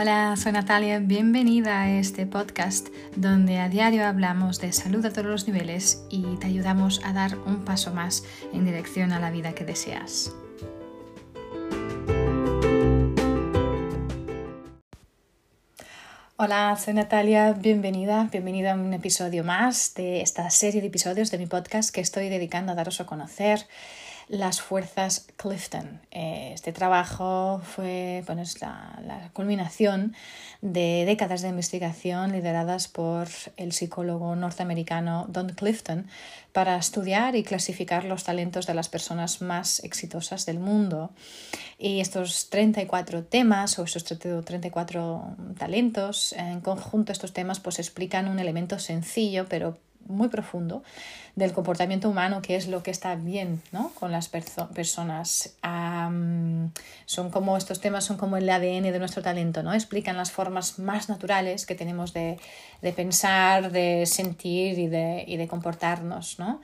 Hola, soy Natalia, bienvenida a este podcast donde a diario hablamos de salud a todos los niveles y te ayudamos a dar un paso más en dirección a la vida que deseas. Hola, soy Natalia, bienvenida, bienvenida a un episodio más de esta serie de episodios de mi podcast que estoy dedicando a daros a conocer las fuerzas Clifton. Eh, este trabajo fue bueno, es la, culminación de décadas de investigación lideradas por el psicólogo norteamericano Don Clifton para estudiar y clasificar los talentos de las personas más exitosas del mundo. Y estos 34 temas o estos 34 talentos, en conjunto estos temas pues explican un elemento sencillo pero muy profundo del comportamiento humano, que es lo que está bien ¿no? con las personas. son como estos temas son como el ADN de nuestro talento, ¿no? Explican las formas más naturales que tenemos de, de pensar, de sentir y de, y de comportarnos, ¿no?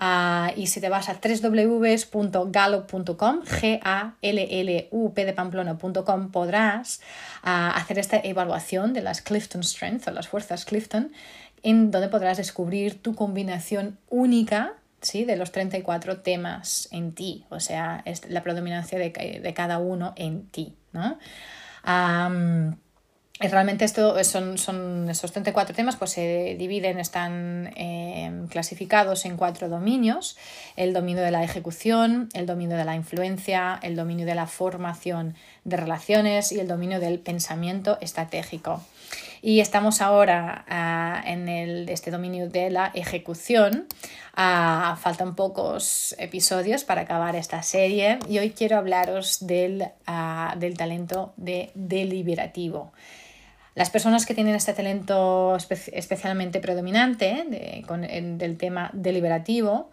Uh, y si te vas a www.gallup.com, G-A-L-L-U-P de Pamplona.com, podrás uh, hacer esta evaluación de las Clifton Strengths o las fuerzas Clifton en donde podrás descubrir tu combinación única ¿sí? de los 34 temas en ti, o sea, es la predominancia de, cada uno en ti. ¿no? Realmente esto son, son esos 34 temas, pues se dividen, están eh, clasificados en cuatro dominios. El dominio de la ejecución, el dominio de la influencia, el dominio de la formación de relaciones y el dominio del pensamiento estratégico. Y estamos ahora uh, en el, este dominio de la ejecución. Uh, faltan pocos episodios para acabar esta serie y hoy quiero hablaros del, uh, del talento de deliberativo. Las personas que tienen este talento espe especialmente predominante de, con, en, del tema deliberativo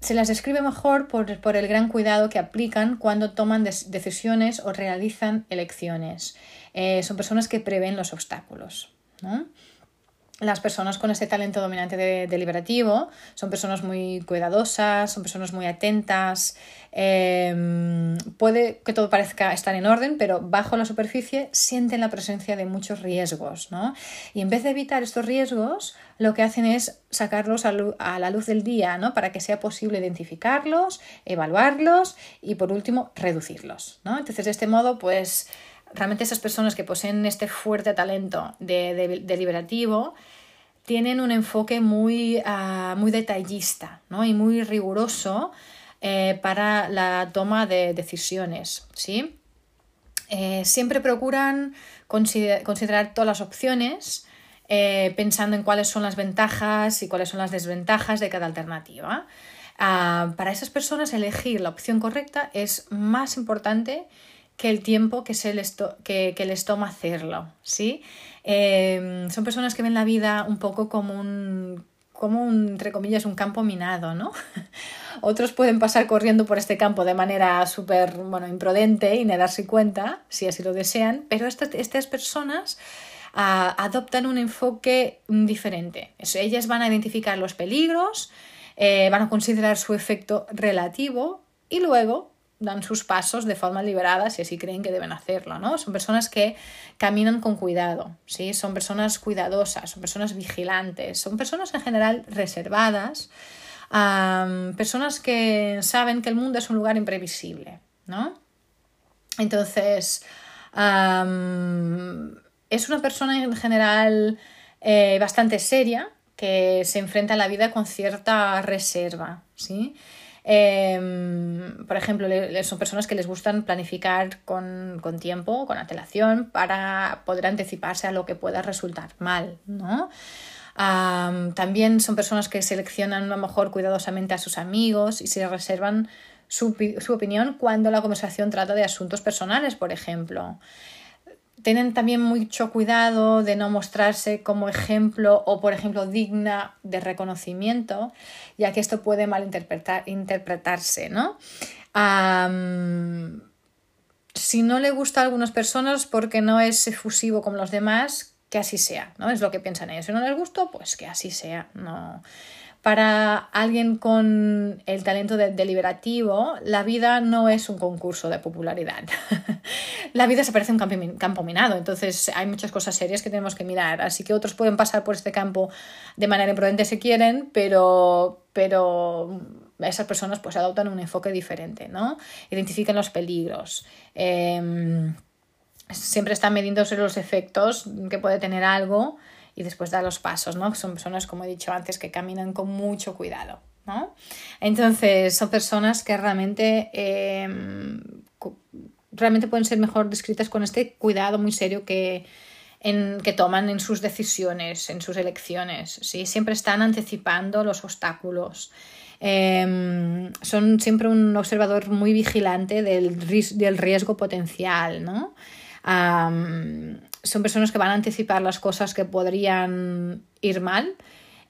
se las describe mejor por, por, el gran cuidado que aplican cuando toman decisiones o realizan elecciones. Eh, son personas que prevén los obstáculos. ¿no? Las personas con este talento dominante de, deliberativo son personas muy cuidadosas, son personas muy atentas. Eh, puede que todo parezca estar en orden, pero bajo la superficie sienten la presencia de muchos riesgos. ¿no? Y en vez de evitar estos riesgos, lo que hacen es sacarlos a, a la luz del día ¿no? para que sea posible identificarlos, evaluarlos y, por último, reducirlos. ¿no? Entonces, de este modo, pues realmente esas personas que poseen este fuerte talento de, de, deliberativo tienen un enfoque muy, uh, muy detallista ¿no? y muy riguroso eh, para la toma de decisiones. ¿sí? Eh, siempre procuran consider considerar todas las opciones eh, pensando en cuáles son las ventajas y cuáles son las desventajas de cada alternativa. Uh, para esas personas elegir la opción correcta es más importante que el tiempo que, se les, que, que les toma hacerlo, ¿sí? Eh, son personas que ven la vida un poco como un, como un, entre comillas, un campo minado, ¿no? Otros pueden pasar corriendo por este campo de manera súper, bueno, imprudente y no darse cuenta, si así lo desean, pero estas, estas personas uh, adoptan un enfoque diferente. Ellas van a identificar los peligros, eh, van a considerar su efecto relativo y luego dan sus pasos de forma liberada si así creen que deben hacerlo, ¿no? Son personas que caminan con cuidado, ¿sí? Son personas cuidadosas, son personas vigilantes, son personas en general reservadas, personas que saben que el mundo es un lugar imprevisible, ¿no? Entonces, es una persona en general eh, bastante seria que se enfrenta a la vida con cierta reserva, ¿sí? Eh, por ejemplo, son personas que les gustan planificar con, con, tiempo, con antelación, para poder anticiparse a lo que pueda resultar mal, ¿no? Um, también son personas que seleccionan a lo mejor cuidadosamente a sus amigos y se reservan su, su opinión cuando la conversación trata de asuntos personales, por ejemplo tienen también mucho cuidado de no mostrarse como ejemplo o, por ejemplo, digna de reconocimiento, ya que esto puede malinterpretarse, ¿no? Si no le gusta a algunas personas porque no es efusivo como los demás, que así sea, ¿no? Es lo que piensan ellos. Si no les gusta, pues que así sea, no para alguien con el talento deliberativo, la vida no es un concurso de popularidad. la vida se parece a un campo, minado, entonces hay muchas cosas serias que tenemos que mirar. Así que otros pueden pasar por este campo de manera imprudente si quieren, pero, pero esas personas pues adoptan un enfoque diferente, ¿no? Identifican los peligros. Em, siempre están midiéndose los efectos que puede tener algo y después da los pasos, ¿no? Son personas, como he dicho antes, que caminan con mucho cuidado, ¿no? Entonces, son personas que realmente, em, realmente pueden ser mejor descritas con este cuidado muy serio que, en, que toman en sus decisiones, en sus elecciones, ¿sí? Siempre están anticipando los obstáculos. Em, son siempre un observador muy vigilante del, del riesgo potencial, ¿no? Son personas que van a anticipar las cosas que podrían ir mal.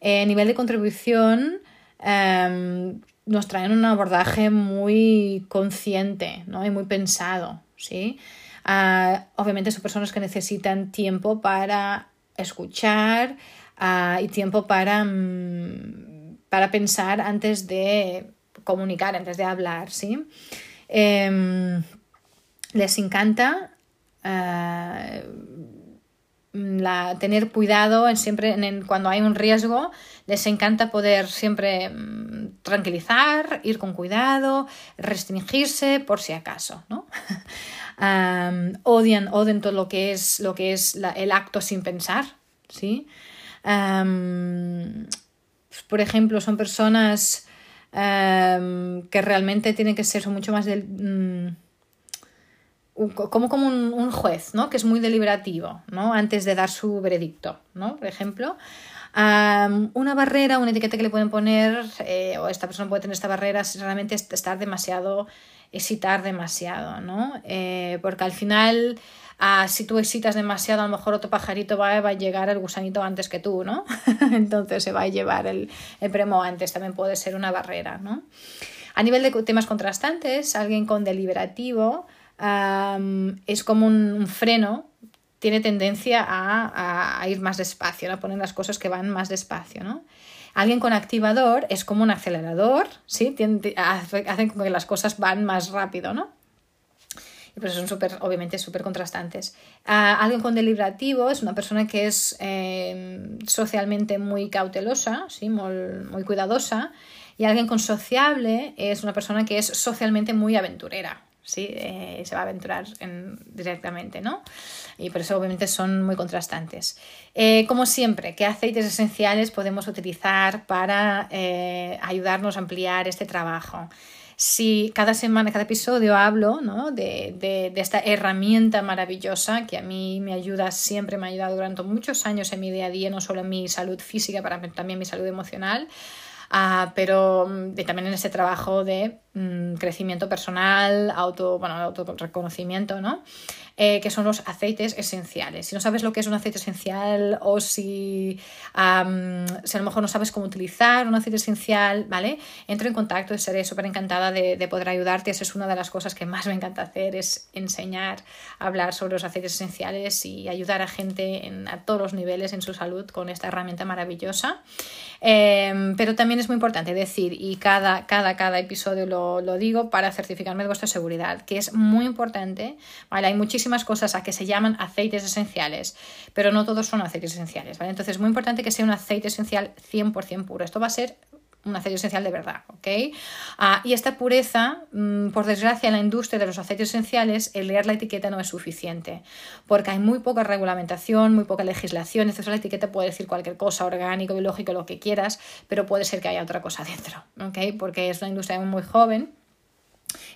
Eh, nivel de contribución, em, nos traen un abordaje muy consciente ¿no? y muy pensado. ¿sí? Ah, obviamente son personas que necesitan tiempo para escuchar ah, y tiempo para, mm, para pensar antes de comunicar, antes de hablar. ¿sí? Em, les encanta la, tener cuidado en siempre cuando hay un riesgo, les encanta poder siempre mm, tranquilizar, ir con cuidado, restringirse por si acaso, ¿no? odian, odian todo lo que es, lo que es el acto sin pensar, ¿sí? por ejemplo, son personas que realmente tienen que ser mucho más del... Como, como un, juez, ¿no? Que es muy deliberativo, ¿no? Antes de dar su veredicto, ¿no? Por ejemplo, una barrera, una etiqueta que le pueden poner, eh, o esta persona puede tener esta barrera, es realmente estar demasiado, excitar demasiado, ¿no? Eh, porque al final, ah, si tú excitas demasiado, a lo mejor otro pajarito va, va, a llegar el gusanito antes que tú, ¿no? Entonces se va a llevar el, el premo antes, también puede ser una barrera, ¿no? A nivel de temas contrastantes, alguien con deliberativo, es como un, freno, tiene tendencia a, ir más despacio, a poner las cosas que van más despacio, ¿no? Alguien con activador es como un acelerador, ¿sí? hacen como que las cosas van más rápido, ¿no? Y pues son súper, obviamente, súper contrastantes. alguien con deliberativo es una persona que es em, socialmente muy cautelosa, ¿sí? muy, muy cuidadosa. Y alguien con sociable es una persona que es socialmente muy aventurera, ¿sí? Eh, se va a aventurar directamente, ¿no? Y por eso obviamente son muy contrastantes. Eh, como siempre, ¿qué aceites esenciales podemos utilizar para eh, ayudarnos a ampliar este trabajo? Si cada semana, cada episodio hablo ¿no? de, esta herramienta maravillosa que a mí me ayuda, siempre me ha ayudado durante muchos años en mi día a día, no solo en mi salud física, para también mi salud emocional, Ah, pero mm, también en ese trabajo de mm, crecimiento personal, auto, bueno, autorreconocimiento, ¿no? Eh, que son los aceites esenciales. Si no sabes lo que es un aceite esencial o si, si a lo mejor no sabes cómo utilizar un aceite esencial, ¿vale? Entro en contacto seré súper encantada de, de, poder ayudarte. Esa es una de las cosas que más me encanta hacer, es enseñar, hablar sobre los aceites esenciales y ayudar a gente en, a todos los niveles en su salud con esta herramienta maravillosa. Em, pero también es muy importante decir, y cada, cada, cada episodio lo, lo digo para certificarme de vuestra seguridad, que es muy importante, ¿vale? Hay muchísimas cosas a que se llaman aceites esenciales, pero no todos son aceites esenciales, ¿vale? Entonces es muy importante que sea un aceite esencial 100% puro. Esto va a ser un aceite esencial de verdad, ¿ok? Ah, y esta pureza, mm, por desgracia, en la industria de los aceites esenciales, el leer la etiqueta no es suficiente, porque hay muy poca regulamentación, muy poca legislación, entonces la etiqueta puede decir cualquier cosa, orgánico, biológico, lo que quieras, pero puede ser que haya otra cosa dentro, ¿ok? Porque es una industria muy joven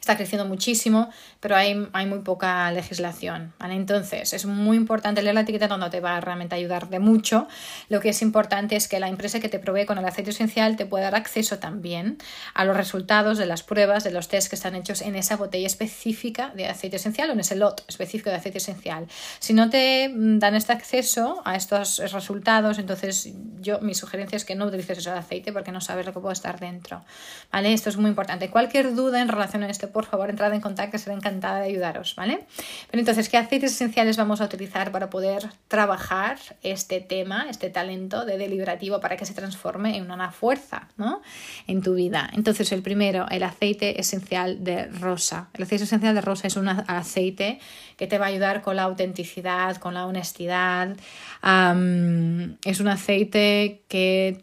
está creciendo muchísimo, pero hay, muy poca legislación. Entonces, es muy importante leer la etiqueta donde te va a realmente ayudar de mucho. Lo que es importante es que la empresa que te provee con el aceite esencial te pueda dar acceso también a los resultados de las pruebas, de los tests que están hechos en esa botella específica de aceite esencial o en ese lot específico de aceite esencial. Si no te dan este acceso a estos resultados, entonces yo mi sugerencia es que no utilices ese aceite porque no sabes lo que puede estar dentro. ¿vale? Esto es muy importante. Cualquier duda en relación a este por favor entrad en contacto, seré encantada de ayudaros, ¿vale? Pero entonces, ¿qué aceites esenciales vamos a utilizar para poder trabajar este tema, este talento de deliberativo para que se transforme en una fuerza, ¿no? En tu vida. Entonces, el primero, el aceite esencial de rosa. El aceite esencial de rosa es un aceite que te va a ayudar con la autenticidad, con la honestidad. es un aceite que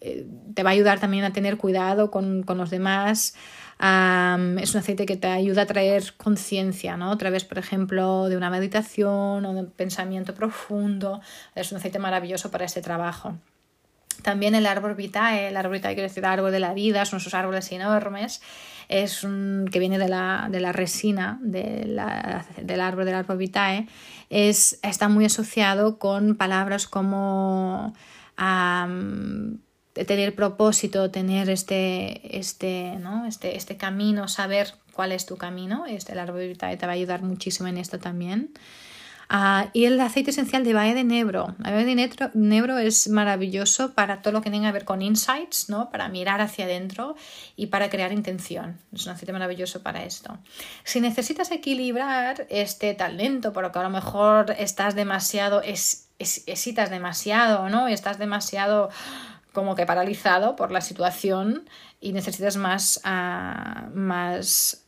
eh, te va a ayudar también a tener cuidado con, los demás. Es un aceite que te ayuda a traer conciencia, ¿no? A través, por ejemplo, de una meditación o de un pensamiento profundo. Es un aceite maravilloso para ese trabajo. También el árbol vitae, el árbol vitae quiere decir árbol de la vida, son esos árboles enormes, es un, que viene de la, de la resina del árbol del árbol vitae, es, está muy asociado con palabras como tener propósito, tener este, este, ¿no? este, este camino, saber cuál es tu camino. Este, el árbol te va a ayudar muchísimo en esto también. Ah, y el aceite esencial de Valle de Nebro. Valle de Nebro es maravilloso para todo lo que tenga que ver con insights, ¿no? para mirar hacia adentro y para crear intención. Es un aceite maravilloso para esto. Si necesitas equilibrar este talento, porque a lo mejor estás demasiado, es, es, demasiado, ¿no? Estás demasiado como que paralizado por la situación y necesitas más, uh, más,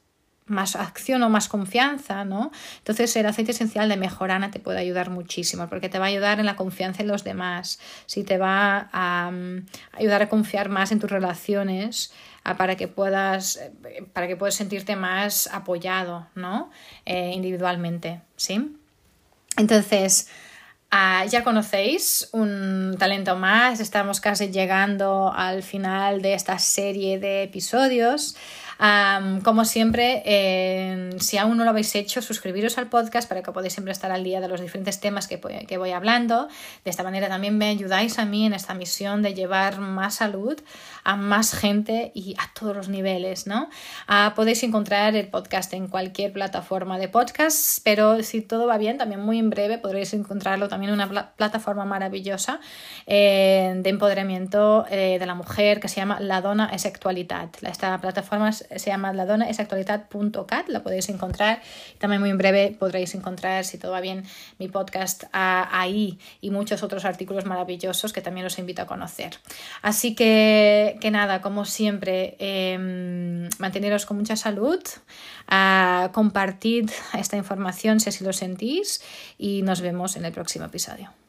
más acción o más confianza, ¿no? Entonces el aceite esencial de mejorana te puede ayudar muchísimo porque te va a ayudar en la confianza en los demás, si te va a ayudar a confiar más en tus relaciones para que puedas para que puedas sentirte más apoyado, ¿no? Eh, individualmente, ¿sí? Entonces, Ah, ya conocéis un talento más, estamos casi llegando al final de esta serie de episodios como siempre, si aún no lo habéis hecho, suscribiros al podcast para que podáis siempre estar al día de los diferentes temas que, que voy hablando. De esta manera también me ayudáis a mí en esta misión de llevar más salud a más gente y a todos los niveles, ¿no? Ah, podéis encontrar el podcast en cualquier plataforma de podcast, pero si todo va bien, también muy en breve podréis encontrarlo también en una plataforma maravillosa eh, de empoderamiento eh, de la mujer que se llama La Dona es Actualidad. Esta plataforma es se llama la dona es actualidad.cat, la podéis encontrar. También muy en breve podréis encontrar, si todo va bien, mi podcast ahí y muchos otros artículos maravillosos que también os invito a conocer. Así que, que nada, como siempre, eh, manteneros con mucha salud, compartid esta información si así lo sentís y nos vemos en el próximo episodio.